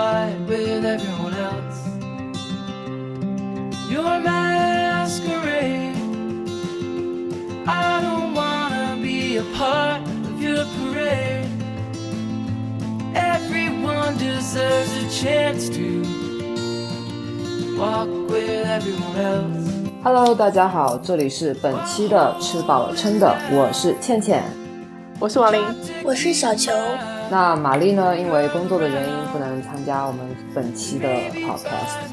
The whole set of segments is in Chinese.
fight with everyone else. Your masquerade. I don't wanna be a part of your parade. Everyone deserves a chance to walk with everyone else. Hello，大家好，这里是本期的吃饱了撑的，我是倩倩。我是王琳，我是小球。那玛丽呢？因为工作的原因不能参加我们本期的 podcast。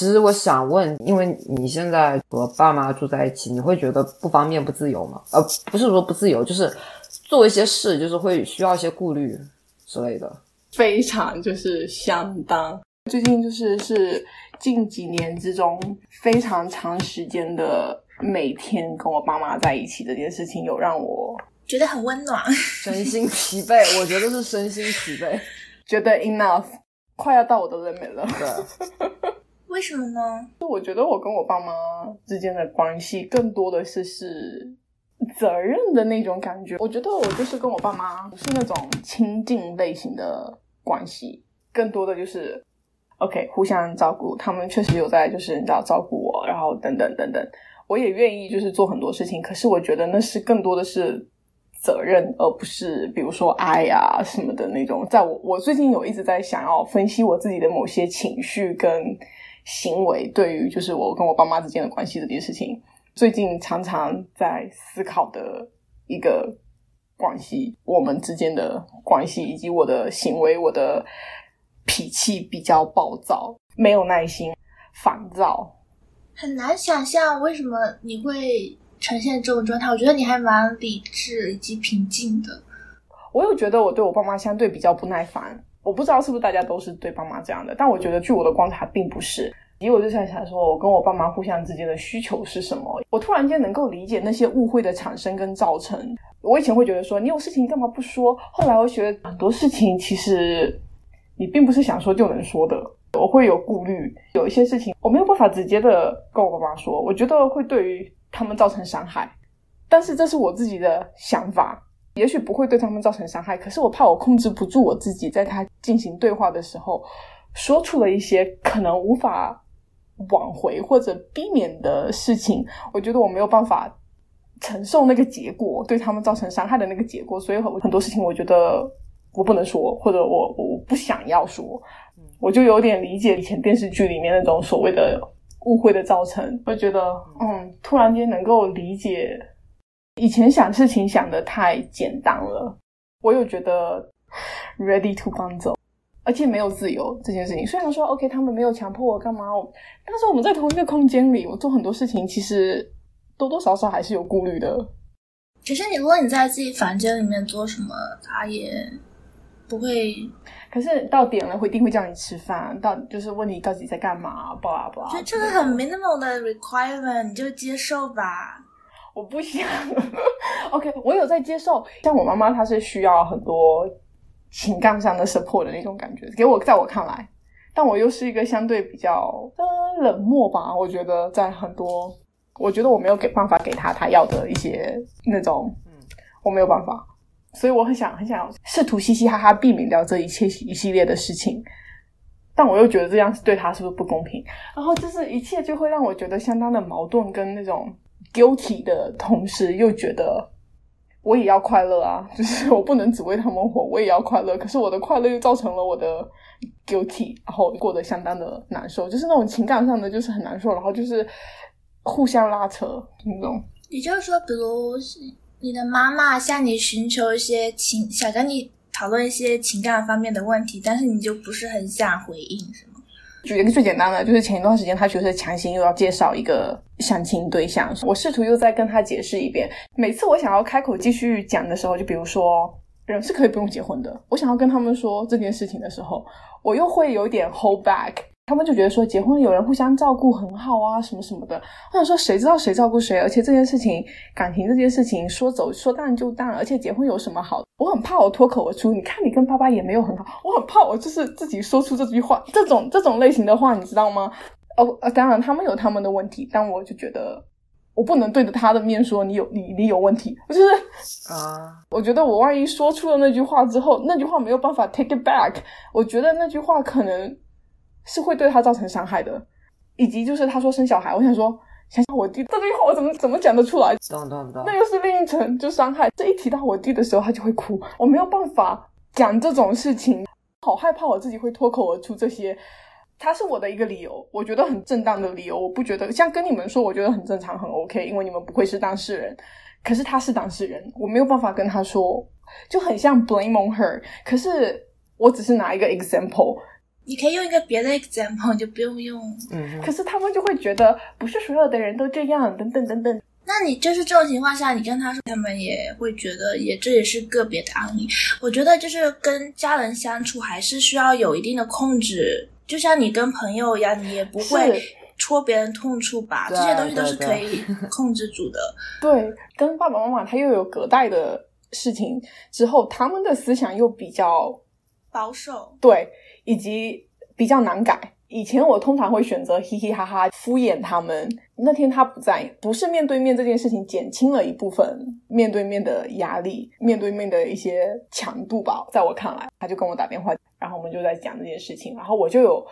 其实我想问，因为你现在和爸妈住在一起，你会觉得不方便、不自由吗？呃，不是说不自由，就是做一些事，就是会需要一些顾虑之类的。非常就是相当。最近就是是近几年之中非常长时间的每天跟我爸妈在一起这件事情，有让我觉得很温暖。身心疲惫，我觉得是身心疲惫。觉得 enough，快要到我的 limit 了。对，为什么呢？就我觉得我跟我爸妈之间的关系更多的是是责任的那种感觉。我觉得我就是跟我爸妈不是那种亲近类型的关系，更多的就是 OK 互相照顾。他们确实有在就是你知道照顾我，然后等等等等，我也愿意就是做很多事情。可是我觉得那是更多的是。责任，而不是比如说爱啊什么的那种。在我我最近有一直在想要分析我自己的某些情绪跟行为，对于就是我跟我爸妈之间的关系这件事情，最近常常在思考的一个关系，我们之间的关系，以及我的行为，我的脾气比较暴躁，没有耐心，烦躁。很难想象为什么你会呈现这种状态。我觉得你还蛮理智以及平静的。我有觉得我对我爸妈相对比较不耐烦，我不知道是不是大家都是对爸妈这样的，但我觉得据我的观察并不是。以我就在想说，我跟我爸妈互相之间的需求是什么？我突然间能够理解那些误会的产生跟造成。我以前会觉得说，你有事情干嘛不说？后来我觉得很多事情其实你并不是想说就能说的，我会有顾虑。有一些事情我没有办法直接的跟我爸妈说，我觉得会对于他们造成伤害。但是这是我自己的想法。也许不会对他们造成伤害，可是我怕我控制不住我自己，在他进行对话的时候，说出了一些可能无法挽回或者避免的事情。我觉得我没有办法承受那个结果，对他们造成伤害的那个结果，所以很很多事情我觉得我不能说，或者我我不想要说。我就有点理解以前电视剧里面那种所谓的误会的造成，会觉得嗯，突然间能够理解。以前想事情想的太简单了，我有觉得 ready to 搬走，而且没有自由这件事情。虽然说 OK，他们没有强迫我干嘛，但是我们在同一个空间里，我做很多事情，其实多多少少还是有顾虑的。可是你如果你在自己房间里面做什么，他也不会。可是到点了，会一定会叫你吃饭，到就是问你到底在干嘛，巴拉巴拉。就这个很 minimal 的 requirement，你就接受吧。我不想，OK，我有在接受。像我妈妈，她是需要很多情感上的 support 的那种感觉，给我，在我看来，但我又是一个相对比较呃冷漠吧。我觉得在很多，我觉得我没有给办法给她她要的一些那种，嗯，我没有办法，所以我很想很想试图嘻嘻哈哈避免掉这一切一系列的事情。但我又觉得这样是对他是不是不公平？然后就是一切就会让我觉得相当的矛盾跟那种 guilty 的同时，又觉得我也要快乐啊，就是我不能只为他们活，我也要快乐。可是我的快乐又造成了我的 guilty，然后过得相当的难受，就是那种情感上的就是很难受，然后就是互相拉扯那种。也就是说，比如你的妈妈向你寻求一些情，想跟你讨论一些情感方面的问题，但是你就不是很想回应，是吗？举一个最简单的，就是前一段时间他就是强行又要介绍一个相亲对象，我试图又再跟他解释一遍。每次我想要开口继续讲的时候，就比如说人是可以不用结婚的，我想要跟他们说这件事情的时候，我又会有点 hold back。他们就觉得说结婚有人互相照顾很好啊，什么什么的。我想说谁知道谁照顾谁？而且这件事情感情这件事情说走说淡就淡，而且结婚有什么好？我很怕我脱口而出，你看你跟爸爸也没有很好，我很怕我就是自己说出这句话，这种这种类型的话，你知道吗？哦，当然他们有他们的问题，但我就觉得我不能对着他的面说你有你你有问题，我就是啊，我觉得我万一说出了那句话之后，那句话没有办法 take it back，我觉得那句话可能。是会对他造成伤害的，以及就是他说生小孩，我想说，想想我弟这句话我怎么怎么讲得出来？懂懂懂。那又是另一层就伤害。这一提到我弟的时候，他就会哭，我没有办法讲这种事情，好害怕我自己会脱口而出这些。他是我的一个理由，我觉得很正当的理由，我不觉得像跟你们说，我觉得很正常很 OK，因为你们不会是当事人。可是他是当事人，我没有办法跟他说，就很像 blame on her。可是我只是拿一个 example。你可以用一个别的 example，就不用用。嗯，可是他们就会觉得不是所有的人都这样，等等等等。那你就是这种情况下，你跟他说，他们也会觉得，也这也是个别的案例。我觉得就是跟家人相处还是需要有一定的控制，就像你跟朋友一样，你也不会戳别人痛处吧？这些东西都是可以控制住的。对，跟爸爸妈妈他又有隔代的事情之后，他们的思想又比较保守。对。以及比较难改。以前我通常会选择嘻嘻哈哈敷衍他们。那天他不在，不是面对面这件事情减轻了一部分面对面的压力，面对面的一些强度吧。在我看来，他就跟我打电话，然后我们就在讲这件事情，然后我就有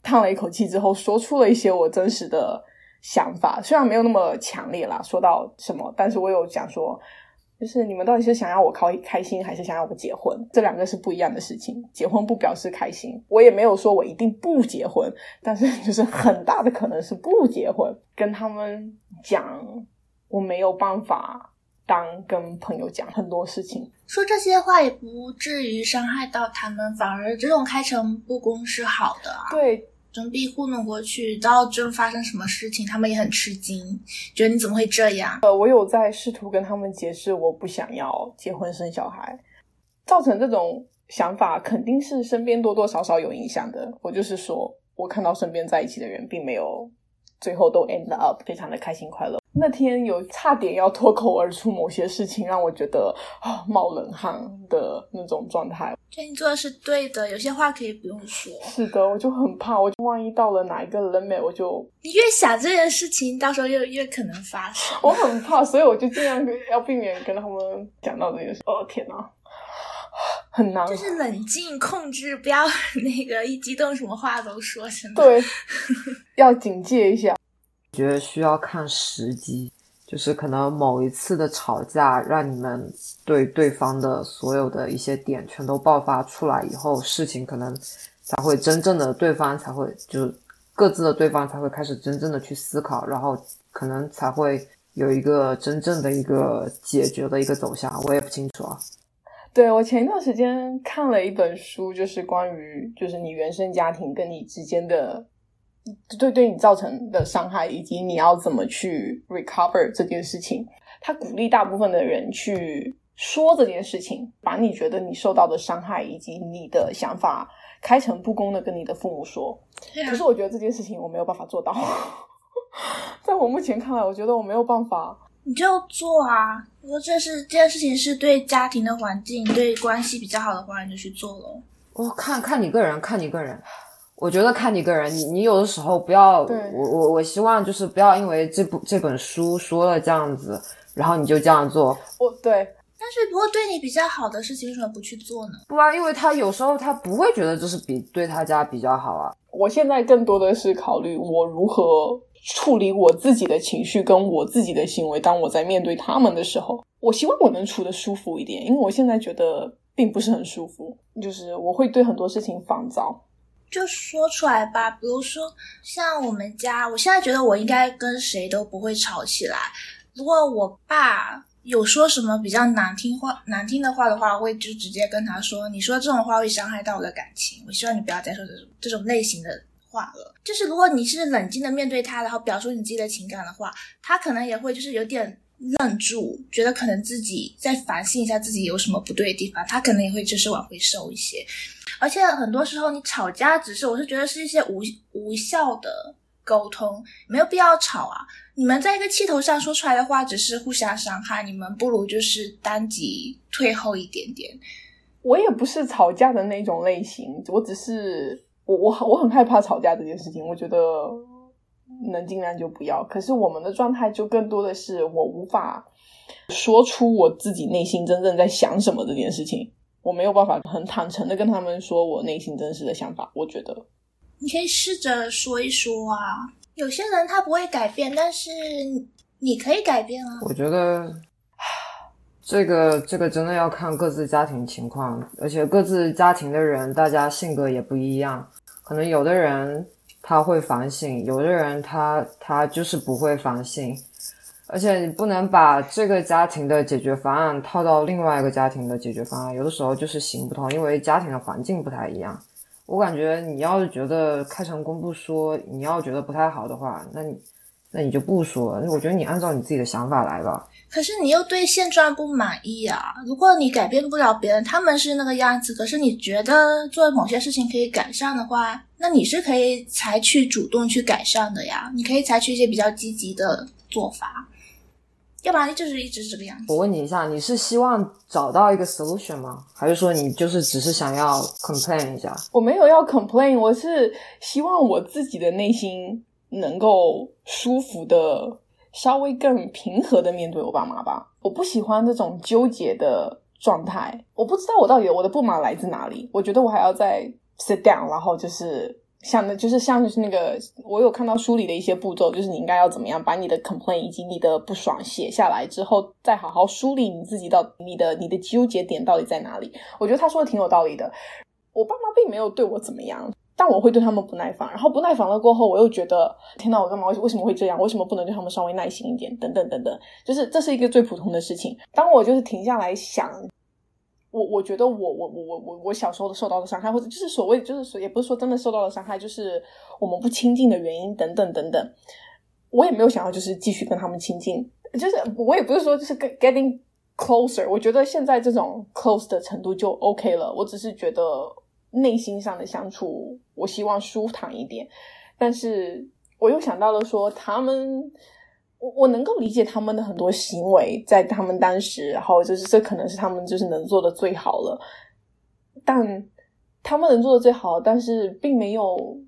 叹了一口气之后，说出了一些我真实的想法，虽然没有那么强烈啦，说到什么，但是我有讲说。就是你们到底是想要我开开心，还是想要我结婚？这两个是不一样的事情。结婚不表示开心，我也没有说我一定不结婚，但是 就是很大的可能是不结婚。跟他们讲，我没有办法当跟朋友讲很多事情，说这些话也不至于伤害到他们，反而这种开诚布公是好的。对。整笔糊弄过去，到真发生什么事情，他们也很吃惊，觉得你怎么会这样？呃，我有在试图跟他们解释，我不想要结婚生小孩，造成这种想法肯定是身边多多少少有影响的。我就是说，我看到身边在一起的人，并没有最后都 end up 非常的开心快乐。那天有差点要脱口而出某些事情，让我觉得啊冒冷汗的那种状态。觉得你做的是对的，有些话可以不用说。是的，我就很怕，我万一到了哪一个 limit，我就你越想这件事情，到时候越越可能发生。我很怕，所以我就尽量要避免跟他们讲到这件事。哦天哪，很难，就是冷静控制，不要 那个一激动什么话都说，什么对，要警戒一下。觉得需要看时机，就是可能某一次的吵架，让你们对对方的所有的一些点全都爆发出来以后，事情可能才会真正的对方才会就是各自的对方才会开始真正的去思考，然后可能才会有一个真正的一个解决的一个走向。我也不清楚啊。对我前一段时间看了一本书，就是关于就是你原生家庭跟你之间的。对对你造成的伤害，以及你要怎么去 recover 这件事情，他鼓励大部分的人去说这件事情，把你觉得你受到的伤害以及你的想法开诚布公的跟你的父母说。可是我觉得这件事情我没有办法做到，在我目前看来，我觉得我没有办法。你就做啊！如果这是这件事情是对家庭的环境、对关系比较好的话，你就去做咯。我看看你个人，看你个人。我觉得看你个人，你你有的时候不要，我我我希望就是不要因为这部这本书说了这样子，然后你就这样做。我对，但是不过对你比较好的事情，为什么不去做呢？不啊，因为他有时候他不会觉得这是比对他家比较好啊。我现在更多的是考虑我如何处理我自己的情绪跟我自己的行为，当我在面对他们的时候，我希望我能处的舒服一点，因为我现在觉得并不是很舒服，就是我会对很多事情烦躁。就说出来吧，比如说像我们家，我现在觉得我应该跟谁都不会吵起来。如果我爸有说什么比较难听话、难听的话的话，我会就直接跟他说：“你说这种话会伤害到我的感情，我希望你不要再说这种这种类型的话了。”就是如果你是冷静的面对他，然后表述你自己的情感的话，他可能也会就是有点愣住，觉得可能自己再反省一下自己有什么不对的地方，他可能也会就是往回收一些。而且很多时候你吵架只是，我是觉得是一些无无效的沟通，没有必要吵啊。你们在一个气头上说出来的话，只是互相伤害，你们不如就是单击退后一点点。我也不是吵架的那种类型，我只是我我我很害怕吵架这件事情，我觉得能尽量就不要。可是我们的状态就更多的是我无法说出我自己内心真正在想什么这件事情，我没有办法很坦诚的跟他们说我内心真实的想法。我觉得你可以试着说一说啊，有些人他不会改变，但是你可以改变啊。我觉得这个这个真的要看各自家庭情况，而且各自家庭的人，大家性格也不一样。可能有的人他会反省，有的人他他就是不会反省。而且你不能把这个家庭的解决方案套到另外一个家庭的解决方案，有的时候就是行不通，因为家庭的环境不太一样。我感觉你要是觉得开诚公布说，你要觉得不太好的话，那你那你就不说。我觉得你按照你自己的想法来吧。可是你又对现状不满意啊！如果你改变不了别人，他们是那个样子，可是你觉得做某些事情可以改善的话，那你是可以采取主动去改善的呀。你可以采取一些比较积极的做法，要不然就是一直这个样子。我问你一下，你是希望找到一个 solution 吗？还是说你就是只是想要 complain 一下？我没有要 complain，我是希望我自己的内心能够舒服的。稍微更平和的面对我爸妈吧，我不喜欢这种纠结的状态。我不知道我到底我的不满来自哪里。我觉得我还要再 sit down，然后就是像那，就是像就是那个，我有看到书里的一些步骤，就是你应该要怎么样把你的 complain 以及你的不爽写下来之后，再好好梳理你自己到你的你的纠结点到底在哪里。我觉得他说的挺有道理的。我爸妈并没有对我怎么样。但我会对他们不耐烦，然后不耐烦了过后，我又觉得天哪，我干嘛？为什么会这样？为什么不能对他们稍微耐心一点？等等等等，就是这是一个最普通的事情。当我就是停下来想，我我觉得我我我我我我小时候受到的伤害，或者就是所谓就是说，也不是说真的受到了伤害，就是我们不亲近的原因等等等等，我也没有想要就是继续跟他们亲近，就是我也不是说就是 getting closer，我觉得现在这种 close 的程度就 OK 了，我只是觉得。内心上的相处，我希望舒坦一点，但是我又想到了说，他们，我我能够理解他们的很多行为，在他们当时，然后就是这可能是他们就是能做的最好了，但他们能做的最好，但是并没有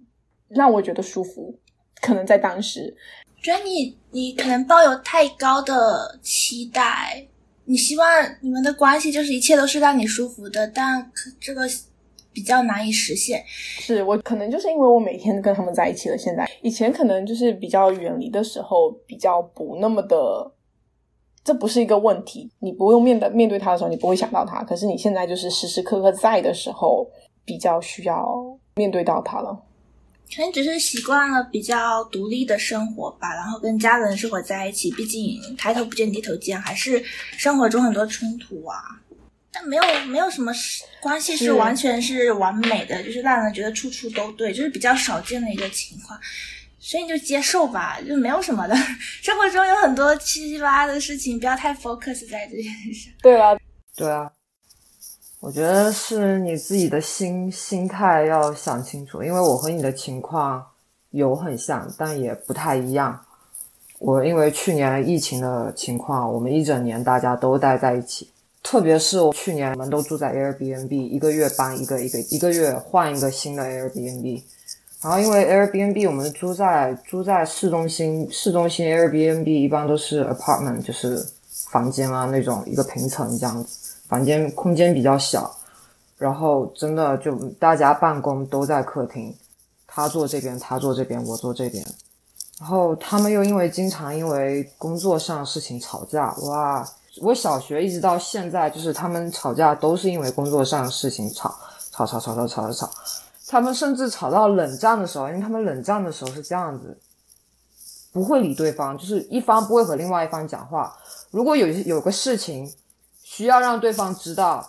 让我觉得舒服，可能在当时，觉得你你可能抱有太高的期待，你希望你们的关系就是一切都是让你舒服的，但这个。比较难以实现，是我可能就是因为我每天跟他们在一起了。现在以前可能就是比较远离的时候，比较不那么的，这不是一个问题。你不用面对面对他的时候，你不会想到他。可是你现在就是时时刻刻在的时候，比较需要面对到他了。可能只是习惯了比较独立的生活吧，然后跟家人生活在一起，毕竟抬头不见低头见，还是生活中很多冲突啊。但没有没有什么关系是完全是完美的，就是让人觉得处处都对，就是比较少见的一个情况，所以你就接受吧，就没有什么的。生活中有很多七七八八的事情，不要太 focus 在这件事上。对啊，对啊，我觉得是你自己的心心态要想清楚，因为我和你的情况有很像，但也不太一样。我因为去年疫情的情况，我们一整年大家都待在一起。特别是我去年，我们都住在 Airbnb，一个月搬一个，一个一个月换一个新的 Airbnb。然后因为 Airbnb 我们租在租在市中心，市中心 Airbnb 一般都是 apartment，就是房间啊那种一个平层这样子，房间空间比较小。然后真的就大家办公都在客厅，他坐这边，他坐这边，我坐这边。然后他们又因为经常因为工作上事情吵架，哇！我小学一直到现在，就是他们吵架都是因为工作上的事情吵，吵吵吵吵吵吵吵。他们甚至吵到冷战的时候，因为他们冷战的时候是这样子，不会理对方，就是一方不会和另外一方讲话。如果有有个事情需要让对方知道，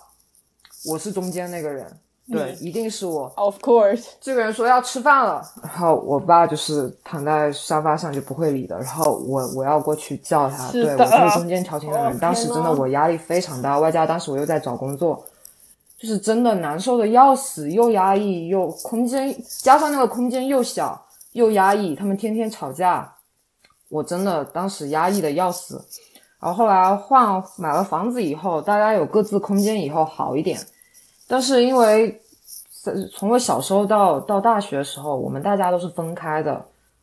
我是中间那个人，对，一定是我。Of course，这个人说要吃饭了，然后我爸就是躺在沙发上就不会理的，然后我我要过去叫他，对我就是中间调情的人。哦当时真的我压力非常大，外加当时我又在找工作，就是真的难受的要死，又压抑又空间，加上那个空间又小又压抑，他们天天吵架，我真的当时压抑的要死。然后后来换买了房子以后，大家有各自空间以后好一点，但是因为在从我小时候到到大学的时候，我们大家都是分开的。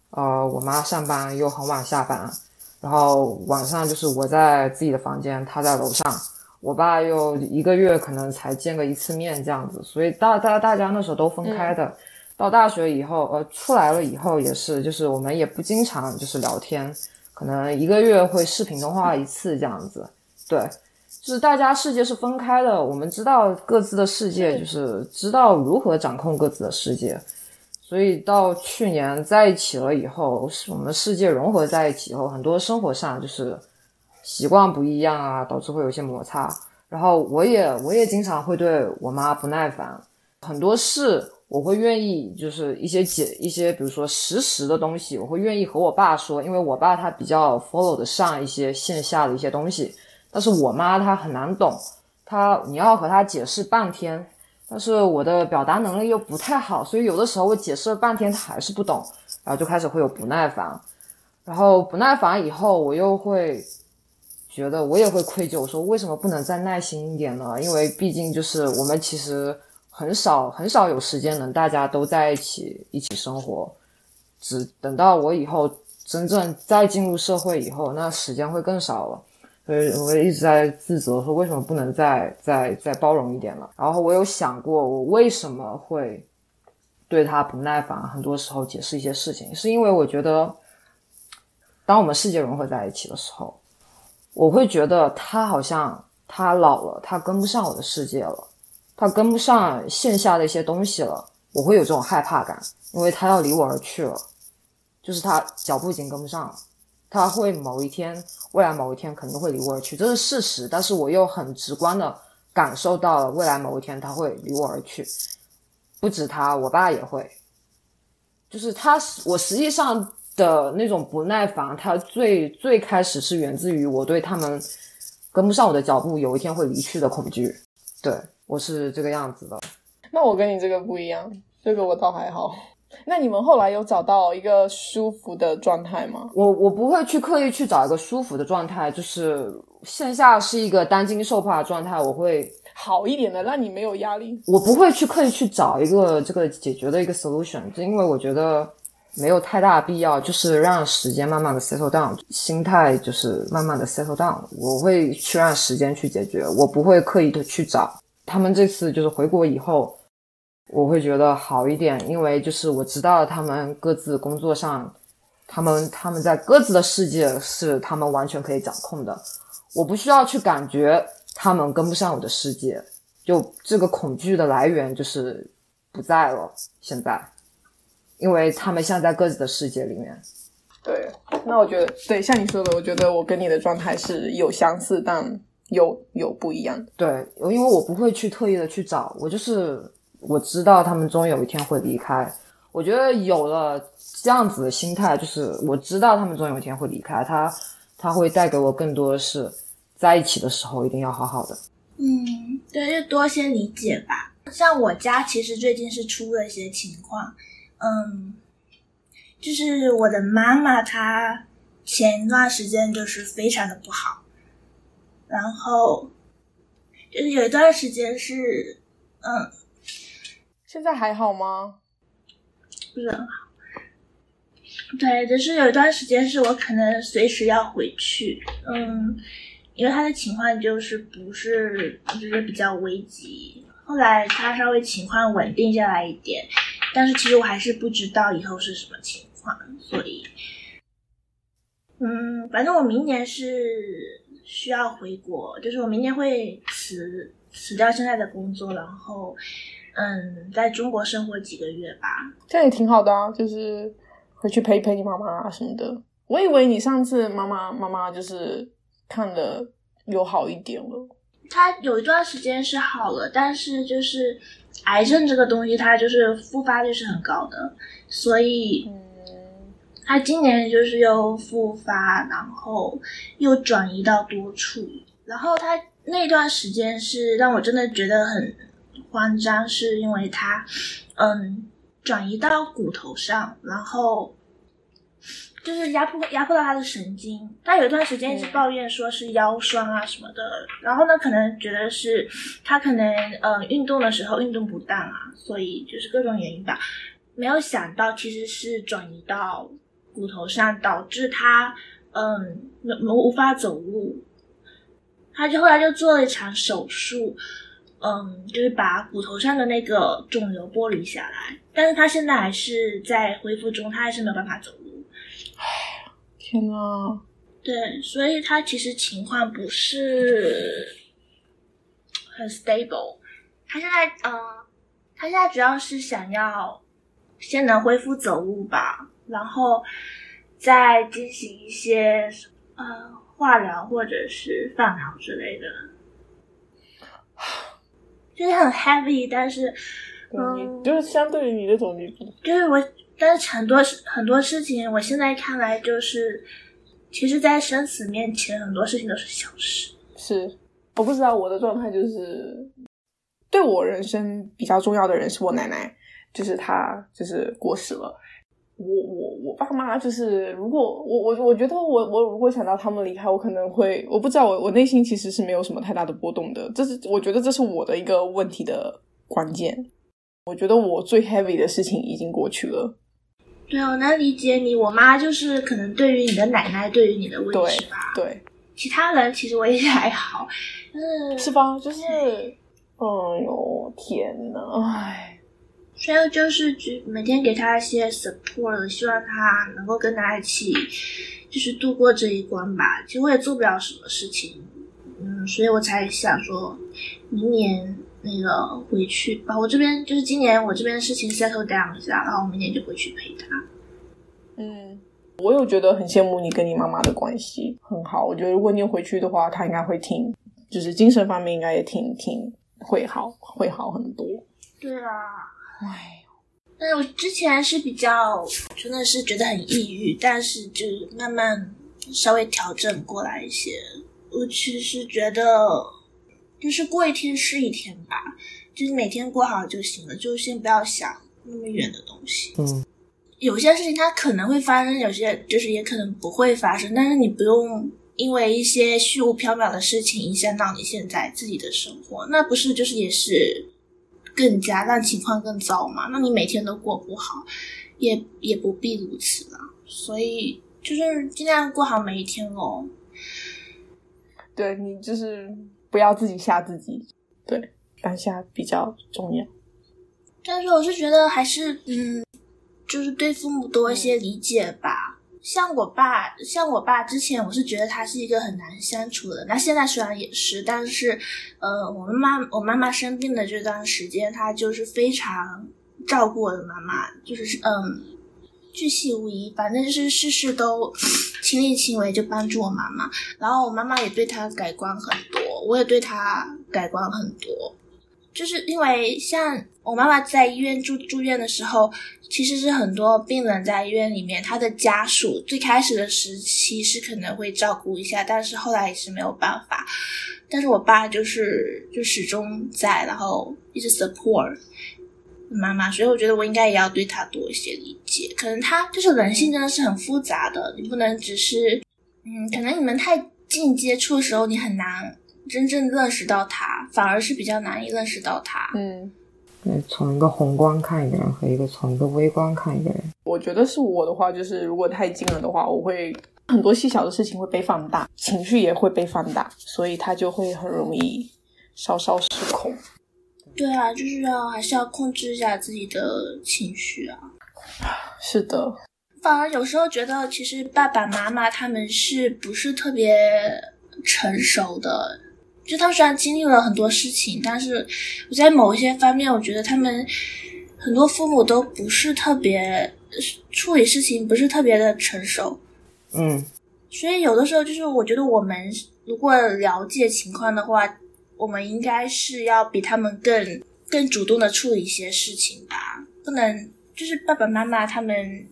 呃，我妈上班又很晚下班，然后晚上就是我在自己的房间，她在楼上。我爸又一个月可能才见个一次面这样子，所以大大大家那时候都分开的。到大学以后，呃，出来了以后也是，就是我们也不经常就是聊天，可能一个月会视频通话一次这样子。对，就是大家世界是分开的，我们知道各自的世界，就是知道如何掌控各自的世界。所以到去年在一起了以后，是我们世界融合在一起以后，很多生活上就是习惯不一样啊，导致会有一些摩擦。然后我也我也经常会对我妈不耐烦，很多事我会愿意就是一些解一些，比如说实时的东西，我会愿意和我爸说，因为我爸他比较 follow 的上一些线下的一些东西，但是我妈她很难懂，她你要和她解释半天，但是我的表达能力又不太好，所以有的时候我解释了半天她还是不懂，然后就开始会有不耐烦，然后不耐烦以后我又会觉得我也会愧疚，说为什么不能再耐心一点呢？因为毕竟就是我们其实很少很少有时间能大家都在一起一起生活，只等到我以后真正再进入社会以后，那时间会更少了。所以我也一直在自责，说为什么不能再再再包容一点了。然后我有想过，我为什么会对他不耐烦，很多时候解释一些事情，是因为我觉得，当我们世界融合在一起的时候，我会觉得他好像他老了，他跟不上我的世界了，他跟不上线下的一些东西了，我会有这种害怕感，因为他要离我而去了，就是他脚步已经跟不上了。他会某一天，未来某一天肯定会离我而去，这是事实。但是我又很直观的感受到了，未来某一天他会离我而去。不止他，我爸也会。就是他，我实际上的那种不耐烦，他最最开始是源自于我对他们跟不上我的脚步，有一天会离去的恐惧。对我是这个样子的。那我跟你这个不一样，这个我倒还好。那你们后来有找到一个舒服的状态吗？我我不会去刻意去找一个舒服的状态，就是线下是一个担惊受怕的状态，我会好一点的，让你没有压力。我不会去刻意去找一个这个解决的一个 solution，就因为我觉得没有太大必要，就是让时间慢慢的 settle down，心态就是慢慢的 settle down。我会去让时间去解决，我不会刻意的去找。他们这次就是回国以后，我会觉得好一点，因为就是我知道他们各自工作上，他们他们在各自的世界是他们完全可以掌控的，我不需要去感觉他们跟不上我的世界。就这个恐惧的来源就是不在了，现在，因为他们现在在各自的世界里面。对，那我觉得对，像你说的，我觉得我跟你的状态是有相似，但有有不一样的。对，因为我不会去特意的去找，我就是我知道他们终有一天会离开。我觉得有了这样子的心态，就是我知道他们终有一天会离开，他他会带给我更多的是在一起的时候一定要好好的。嗯，对，就多些理解吧。像我家其实最近是出了一些情况，嗯，就是我的妈妈她前一段时间就是非常的不好，然后就是有一段时间是，嗯，现在还好吗？不是很好。对，就是有一段时间是我可能随时要回去，嗯，因为他的情况就是不是就是比较危急。后来他稍微情况稳定下来一点，但是其实我还是不知道以后是什么情况，所以，嗯，反正我明年是需要回国，就是我明年会辞辞掉现在的工作，然后，嗯，在中国生活几个月吧。这样也挺好的啊，就是回去陪陪你妈妈啊什么的。我以为你上次妈妈妈妈就是看的有好一点了。他有一段时间是好了，但是就是癌症这个东西，它就是复发率是很高的，所以嗯，他今年就是又复发，然后又转移到多处，然后他那段时间是让我真的觉得很慌张，是因为他嗯转移到骨头上，然后就是压迫压迫到他的神经。他有一段时间一直抱怨说是腰酸啊什么的，然后呢可能觉得是他可能嗯运动的时候运动不当啊，所以就是各种原因吧。没有想到其实是转移到骨头上，导致他嗯没没无法走路。他就后来就做了一场手术，嗯，就是把骨头上的那个肿瘤剥离下来。但是他现在还是在恢复中，他还是没有办法走路。天呐，对，所以他其实情况不是很 stable。他现在，呃，他现在主要是想要先能恢复走路吧，然后再进行一些呃化疗或者是放疗之类的，就是很 heavy，但是，嗯，就是相对于你这种，你就是我，但是很多事很多事情，我现在看来就是，其实，在生死面前，很多事情都是小事。是我不知道我的状态就是，对我人生比较重要的人是我奶奶，就是她就是过世了。我我我爸妈就是，如果我我我觉得我我如果想到他们离开，我可能会我不知道我我内心其实是没有什么太大的波动的，这是我觉得这是我的一个问题的关键。我觉得我最 heavy 的事情已经过去了，对，我能理解你。我妈就是可能对于你的奶奶，对于你的问对题吧。对，其他人其实我也还好，嗯，是吧？就是，哎呦天呐，唉。所以就是就每天给他一些 support，希望他能够跟他一起，就是度过这一关吧。其实我也做不了什么事情，嗯，所以我才想说，明年那个回去吧。我这边就是今年我这边事情 settle down 一下，然后我明年就回去陪他。嗯，我有觉得很羡慕你跟你妈妈的关系很好。我觉得如果你回去的话，她应该会挺，就是精神方面应该也挺挺会好，会好很多。对啊，唉，但是我之前是比较真的是觉得很抑郁，但是就是慢慢稍微调整过来一些。我其实觉得就是过一天是一天吧，就是每天过好就行了，就先不要想那么远的东西。嗯，有些事情它可能会发生，有些就是也可能不会发生，但是你不用因为一些虚无缥缈的事情影响到你现在自己的生活，那不是就是也是更加让情况更糟嘛？那你每天都过不好，也也不必如此啦。所以就是尽量过好每一天咯。对你就是不要自己吓自己，对，当下比较重要。但是我是觉得还是嗯，就是对父母多一些理解吧。像我爸，像我爸之前我是觉得他是一个很难相处的，那现在虽然也是，但是呃，我妈妈我妈妈生病的这段时间，他就是非常照顾我的妈妈，就是嗯，巨细无遗，反正就是事事都 亲力亲为，就帮助我妈妈。然后我妈妈也对他改观很多，我也对他改观很多。就是因为像我妈妈在医院住住院的时候，其实是很多病人在医院里面，他的家属最开始的时期是可能会照顾一下，但是后来也是没有办法。但是我爸就是就始终在，然后一直 support 妈妈，所以我觉得我应该也要对他多一些理解。可能他就是人性真的是很复杂的，你不能只是嗯，可能你们太近接触的时候，你很难真正认识到他，反而是比较难以认识到他。嗯，从一个宏观看一个人和一个从一个微观看一个人，我觉得是我的话，就是如果太近了的话，我会很多细小的事情会被放大，情绪也会被放大，所以他就会很容易稍稍失控。对啊，就是要还是要控制一下自己的情绪啊。是的，反而有时候觉得，其实爸爸妈妈他们是不是特别成熟的？就他们虽然经历了很多事情，但是我在某一些方面，我觉得他们很多父母都不是特别处理事情，不是特别的成熟。嗯，所以有的时候就是我觉得我们如果了解情况的话，我们应该是要比他们更更主动的处理一些事情吧，不能就是爸爸妈妈他们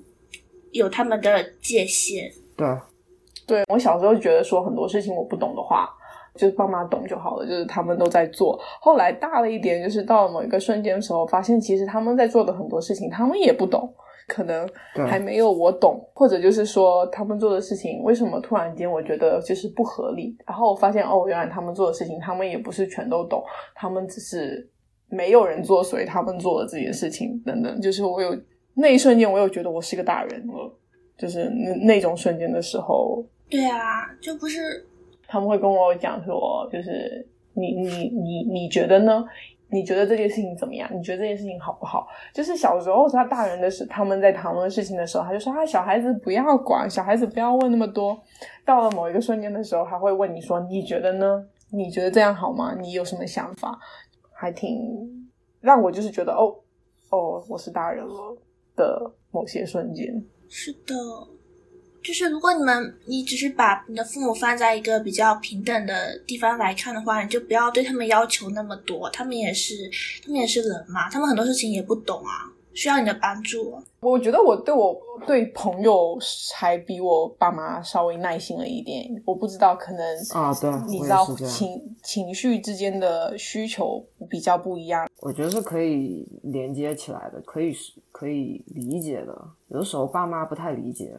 有他们的界限。对，对我小时候觉得说很多事情我不懂的话，就是爸妈懂就好了，就是他们都在做。后来大了一点，就是到了某一个瞬间的时候，发现其实他们在做的很多事情，他们也不懂，可能还没有我懂，或者就是说他们做的事情为什么突然间我觉得就是不合理。然后我发现哦，原来他们做的事情，他们也不是全都懂，他们只是没有人做，所以他们做了自己的事情等等。就是我有那一瞬间，我又觉得我是个大人了。就是那那种瞬间的时候，对啊，就不是他们会跟我讲说，就是你你你你觉得呢？你觉得这件事情怎么样？你觉得这件事情好不好？就是小时候他大人的时，他们在谈论事情的时候，他就说啊，小孩子不要管，小孩子不要问那么多。到了某一个瞬间的时候，他会问你说，你觉得呢？你觉得这样好吗？你有什么想法？还挺让我就是觉得哦哦，我是大人了的某些瞬间。是的，就是如果你们你只是把你的父母放在一个比较平等的地方来看的话，你就不要对他们要求那么多，他们也是他们也是人嘛，他们很多事情也不懂啊，需要你的帮助。我觉得我对我对朋友还比我爸妈稍微耐心了一点。我不知道，可能啊对你知道情情绪之间的需求比较不一样。我觉得是可以连接起来的，可以可以理解的。有的时候爸妈不太理解，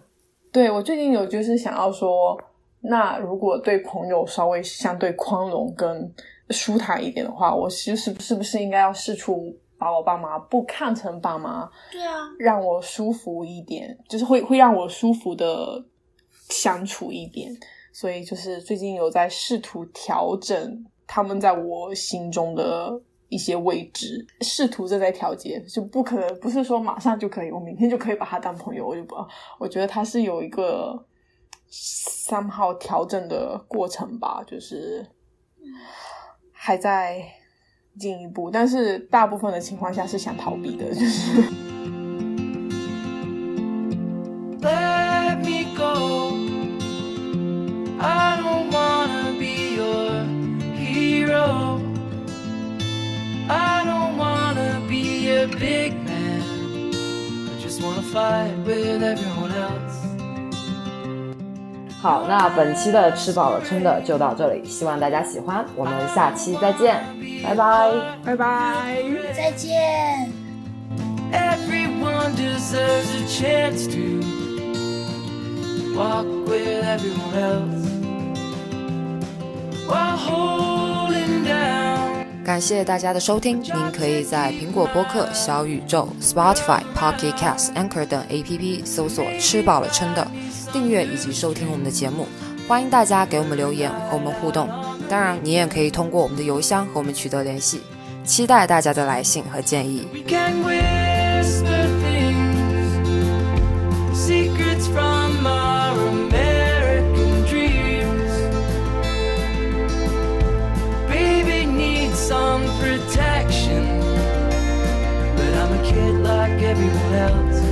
对我最近有就是想要说，那如果对朋友稍微相对宽容跟舒坦一点的话，我其实是不是应该要试出把我爸妈不看成爸妈，对啊，让我舒服一点，就是会会让我舒服的相处一点。所以就是最近有在试图调整他们在我心中的一些位置，试图正在调节，就不可能不是说马上就可以，我明天就可以把他当朋友，我就不，我觉得他是有一个三号调整的过程吧，就是还在进一步，但是大部分的情况下是想逃避的，就是。A big man. I just wanna fight with everyone else. 好，那本期的吃饱了撑的就到这里，希望大家喜欢，我们下期再见，拜拜。拜拜。再见。Everyone deserves a chance to walk with everyone else while holding down. 感谢大家的收听，您可以在苹果播客、小宇宙、Spotify、Pocket Cast、Anchor 等 APP 搜索“吃饱了撑的”，订阅以及收听我们的节目。欢迎大家给我们留言和我们互动，当然你也可以通过我们的邮箱和我们取得联系。期待大家的来信和建议。Protection, but I'm a kid like everyone else.